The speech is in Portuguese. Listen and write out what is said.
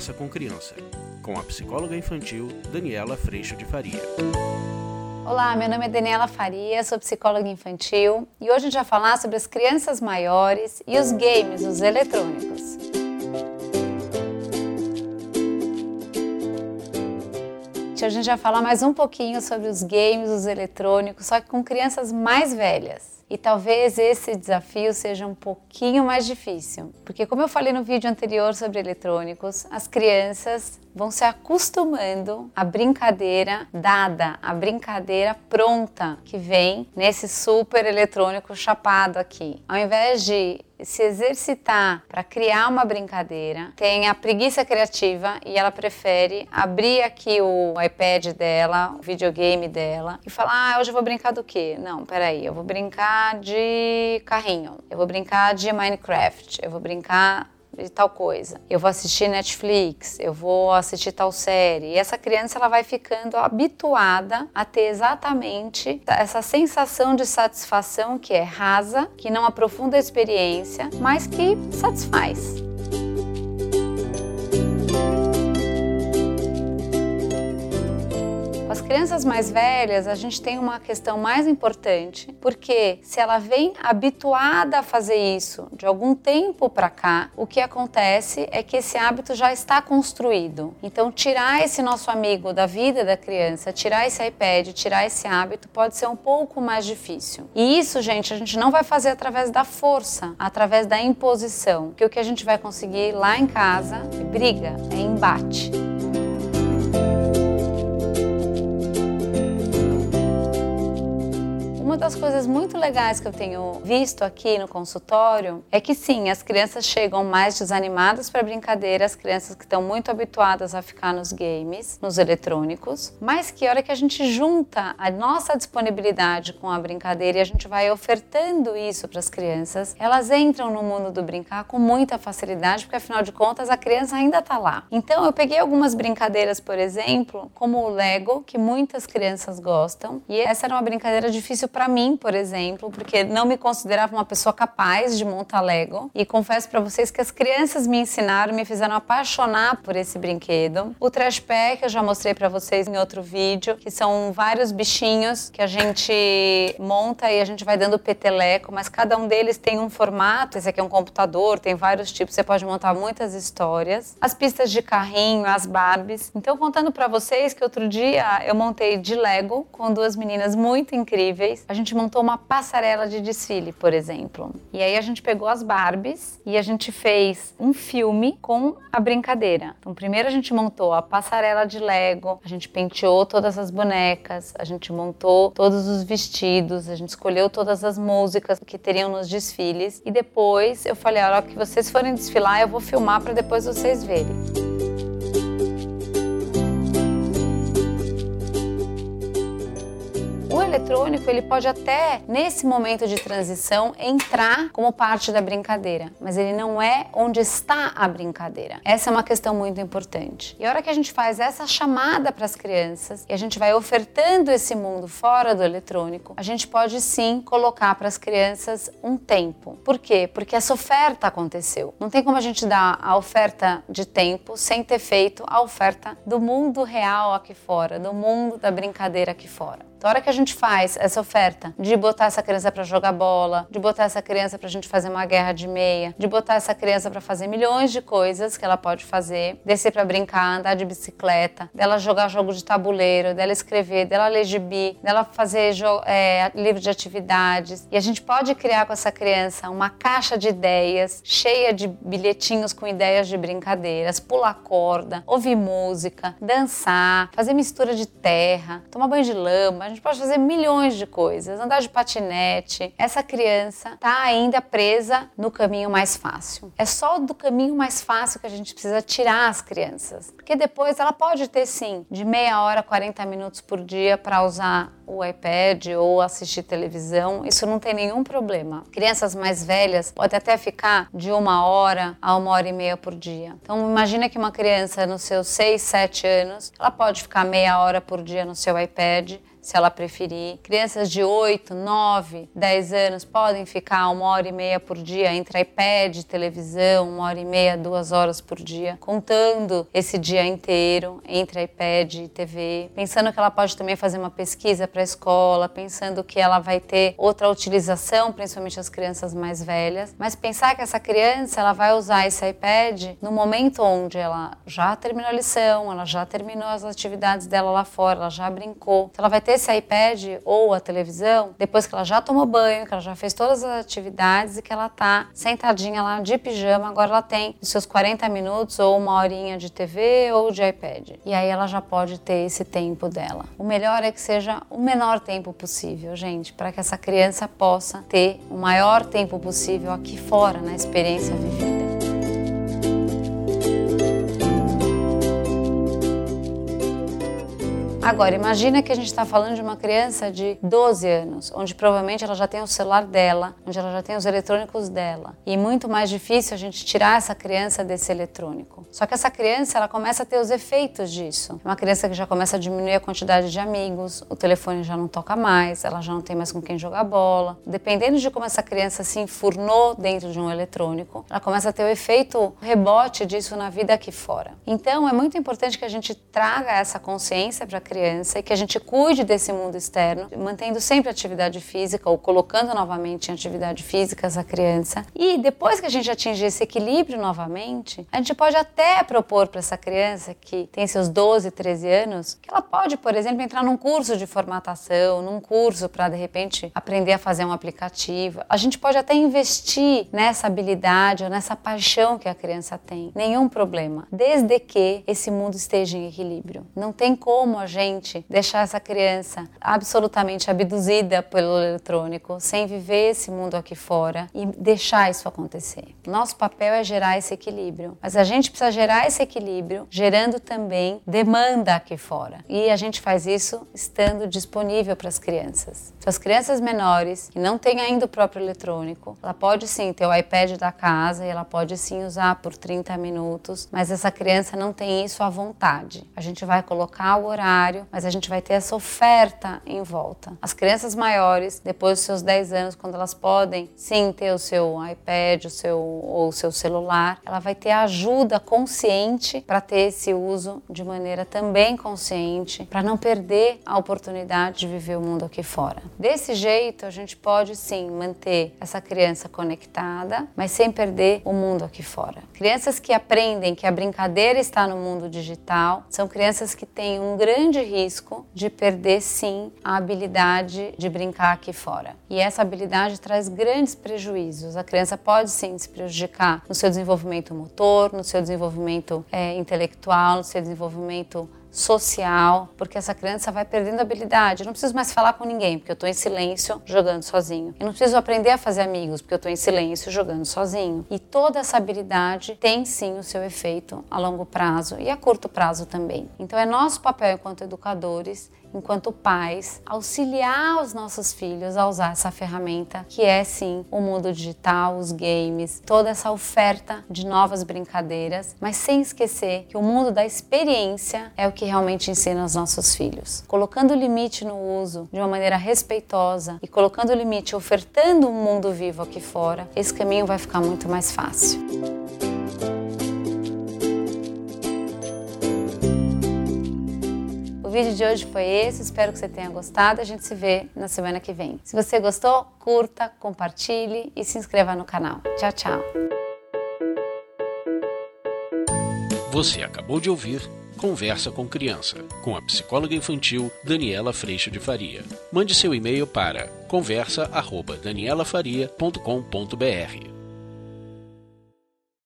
Conversa com Criança, com a psicóloga infantil Daniela Freixo de Faria. Olá, meu nome é Daniela Faria, sou psicóloga infantil e hoje a gente vai falar sobre as crianças maiores e os games, os eletrônicos. A gente vai falar mais um pouquinho sobre os games, os eletrônicos, só que com crianças mais velhas. E talvez esse desafio seja um pouquinho mais difícil, porque como eu falei no vídeo anterior sobre eletrônicos, as crianças vão se acostumando à brincadeira dada, à brincadeira pronta que vem nesse super eletrônico chapado aqui. Ao invés de se exercitar para criar uma brincadeira, tem a preguiça criativa e ela prefere abrir aqui o iPad dela, o videogame dela e falar: ah, hoje eu vou brincar do quê? Não, peraí, eu vou brincar de carrinho, eu vou brincar de Minecraft, eu vou brincar de tal coisa. Eu vou assistir Netflix, eu vou assistir tal série. E essa criança ela vai ficando habituada a ter exatamente essa sensação de satisfação que é rasa, que não aprofunda a experiência, mas que satisfaz. Crianças mais velhas, a gente tem uma questão mais importante, porque se ela vem habituada a fazer isso de algum tempo para cá, o que acontece é que esse hábito já está construído. Então, tirar esse nosso amigo da vida da criança, tirar esse iPad, tirar esse hábito, pode ser um pouco mais difícil. E isso, gente, a gente não vai fazer através da força, através da imposição, que o que a gente vai conseguir lá em casa é briga, é embate. Das coisas muito legais que eu tenho visto aqui no consultório é que sim, as crianças chegam mais desanimadas para brincadeira, as crianças que estão muito habituadas a ficar nos games, nos eletrônicos, mas que a hora que a gente junta a nossa disponibilidade com a brincadeira e a gente vai ofertando isso para as crianças, elas entram no mundo do brincar com muita facilidade, porque afinal de contas a criança ainda está lá. Então eu peguei algumas brincadeiras, por exemplo, como o Lego, que muitas crianças gostam, e essa era uma brincadeira difícil para mim, por exemplo, porque não me considerava uma pessoa capaz de montar Lego. E confesso para vocês que as crianças me ensinaram, me fizeram apaixonar por esse brinquedo. O Trash Pack eu já mostrei para vocês em outro vídeo, que são vários bichinhos que a gente monta e a gente vai dando peteleco, mas cada um deles tem um formato. Esse aqui é um computador, tem vários tipos, você pode montar muitas histórias. As pistas de carrinho, as Barbies. Então, contando para vocês que outro dia eu montei de Lego com duas meninas muito incríveis a gente montou uma passarela de desfile, por exemplo. E aí a gente pegou as Barbies e a gente fez um filme com a brincadeira. Então, primeiro a gente montou a passarela de Lego, a gente penteou todas as bonecas, a gente montou todos os vestidos, a gente escolheu todas as músicas que teriam nos desfiles e depois eu falei, a hora que vocês forem desfilar, eu vou filmar para depois vocês verem. Eletrônico ele pode até, nesse momento de transição, entrar como parte da brincadeira, mas ele não é onde está a brincadeira. Essa é uma questão muito importante. E a hora que a gente faz essa chamada para as crianças e a gente vai ofertando esse mundo fora do eletrônico, a gente pode sim colocar para as crianças um tempo. Por quê? Porque essa oferta aconteceu. Não tem como a gente dar a oferta de tempo sem ter feito a oferta do mundo real aqui fora, do mundo da brincadeira aqui fora. Então, a hora que a gente faz essa oferta de botar essa criança para jogar bola, de botar essa criança para a gente fazer uma guerra de meia, de botar essa criança para fazer milhões de coisas que ela pode fazer, descer para brincar, andar de bicicleta, dela jogar jogo de tabuleiro, dela escrever, dela ler gibi, dela fazer é, livro de atividades. E a gente pode criar com essa criança uma caixa de ideias cheia de bilhetinhos com ideias de brincadeiras, pular corda, ouvir música, dançar, fazer mistura de terra, tomar banho de lama, gente pode fazer milhões de coisas, andar de patinete. Essa criança está ainda presa no caminho mais fácil. É só do caminho mais fácil que a gente precisa tirar as crianças, porque depois ela pode ter sim de meia hora, 40 minutos por dia para usar o iPad ou assistir televisão, isso não tem nenhum problema. Crianças mais velhas podem até ficar de uma hora a uma hora e meia por dia. Então imagina que uma criança nos seus 6, 7 anos, ela pode ficar meia hora por dia no seu iPad se ela preferir. Crianças de 8, 9, 10 anos podem ficar uma hora e meia por dia entre iPad, televisão, uma hora e meia, duas horas por dia, contando esse dia inteiro entre iPad e TV, pensando que ela pode também fazer uma pesquisa para a escola, pensando que ela vai ter outra utilização, principalmente as crianças mais velhas, mas pensar que essa criança ela vai usar esse iPad no momento onde ela já terminou a lição, ela já terminou as atividades dela lá fora, ela já brincou. Ela vai ter esse iPad ou a televisão depois que ela já tomou banho, que ela já fez todas as atividades e que ela tá sentadinha lá de pijama, agora ela tem os seus 40 minutos ou uma horinha de TV ou de iPad. E aí ela já pode ter esse tempo dela. O melhor é que seja o menor tempo possível, gente, para que essa criança possa ter o maior tempo possível aqui fora na experiência vivida. Agora, imagina que a gente está falando de uma criança de 12 anos, onde provavelmente ela já tem o celular dela, onde ela já tem os eletrônicos dela. E muito mais difícil a gente tirar essa criança desse eletrônico. Só que essa criança, ela começa a ter os efeitos disso. É uma criança que já começa a diminuir a quantidade de amigos, o telefone já não toca mais, ela já não tem mais com quem jogar bola. Dependendo de como essa criança se enfurnou dentro de um eletrônico, ela começa a ter o efeito rebote disso na vida aqui fora. Então, é muito importante que a gente traga essa consciência para a criança e que a gente cuide desse mundo externo, mantendo sempre atividade física ou colocando novamente em atividade física essa criança. E depois que a gente atingir esse equilíbrio novamente, a gente pode até propor para essa criança que tem seus 12, 13 anos, que ela pode, por exemplo, entrar num curso de formatação, num curso para de repente aprender a fazer um aplicativo. A gente pode até investir nessa habilidade ou nessa paixão que a criança tem. Nenhum problema, desde que esse mundo esteja em equilíbrio. Não tem como a gente gente deixar essa criança absolutamente abduzida pelo eletrônico, sem viver esse mundo aqui fora e deixar isso acontecer. Nosso papel é gerar esse equilíbrio, mas a gente precisa gerar esse equilíbrio gerando também demanda aqui fora. E a gente faz isso estando disponível para as crianças. Então, as crianças menores que não têm ainda o próprio eletrônico, ela pode sim ter o iPad da casa e ela pode sim usar por 30 minutos, mas essa criança não tem isso à vontade. A gente vai colocar o mas a gente vai ter essa oferta em volta. As crianças maiores, depois dos seus 10 anos, quando elas podem sim ter o seu iPad o seu, ou o seu celular, ela vai ter ajuda consciente para ter esse uso de maneira também consciente, para não perder a oportunidade de viver o mundo aqui fora. Desse jeito, a gente pode sim manter essa criança conectada, mas sem perder o mundo aqui fora. Crianças que aprendem que a brincadeira está no mundo digital são crianças que têm um grande grande risco de perder sim a habilidade de brincar aqui fora. E essa habilidade traz grandes prejuízos. A criança pode sim se prejudicar no seu desenvolvimento motor, no seu desenvolvimento é, intelectual, no seu desenvolvimento social, porque essa criança vai perdendo habilidade. Eu não preciso mais falar com ninguém, porque eu estou em silêncio jogando sozinho. Eu não preciso aprender a fazer amigos, porque eu estou em silêncio jogando sozinho. E toda essa habilidade tem sim o seu efeito a longo prazo e a curto prazo também. Então é nosso papel enquanto educadores enquanto pais, auxiliar os nossos filhos a usar essa ferramenta que é sim o mundo digital, os games, toda essa oferta de novas brincadeiras, mas sem esquecer que o mundo da experiência é o que realmente ensina aos nossos filhos. Colocando limite no uso de uma maneira respeitosa e colocando limite, ofertando um mundo vivo aqui fora, esse caminho vai ficar muito mais fácil. O vídeo de hoje foi esse, espero que você tenha gostado. A gente se vê na semana que vem. Se você gostou, curta, compartilhe e se inscreva no canal. Tchau, tchau. Você acabou de ouvir Conversa com Criança, com a psicóloga infantil Daniela Freixo de Faria. Mande seu e-mail para conversa@danielafaria.com.br.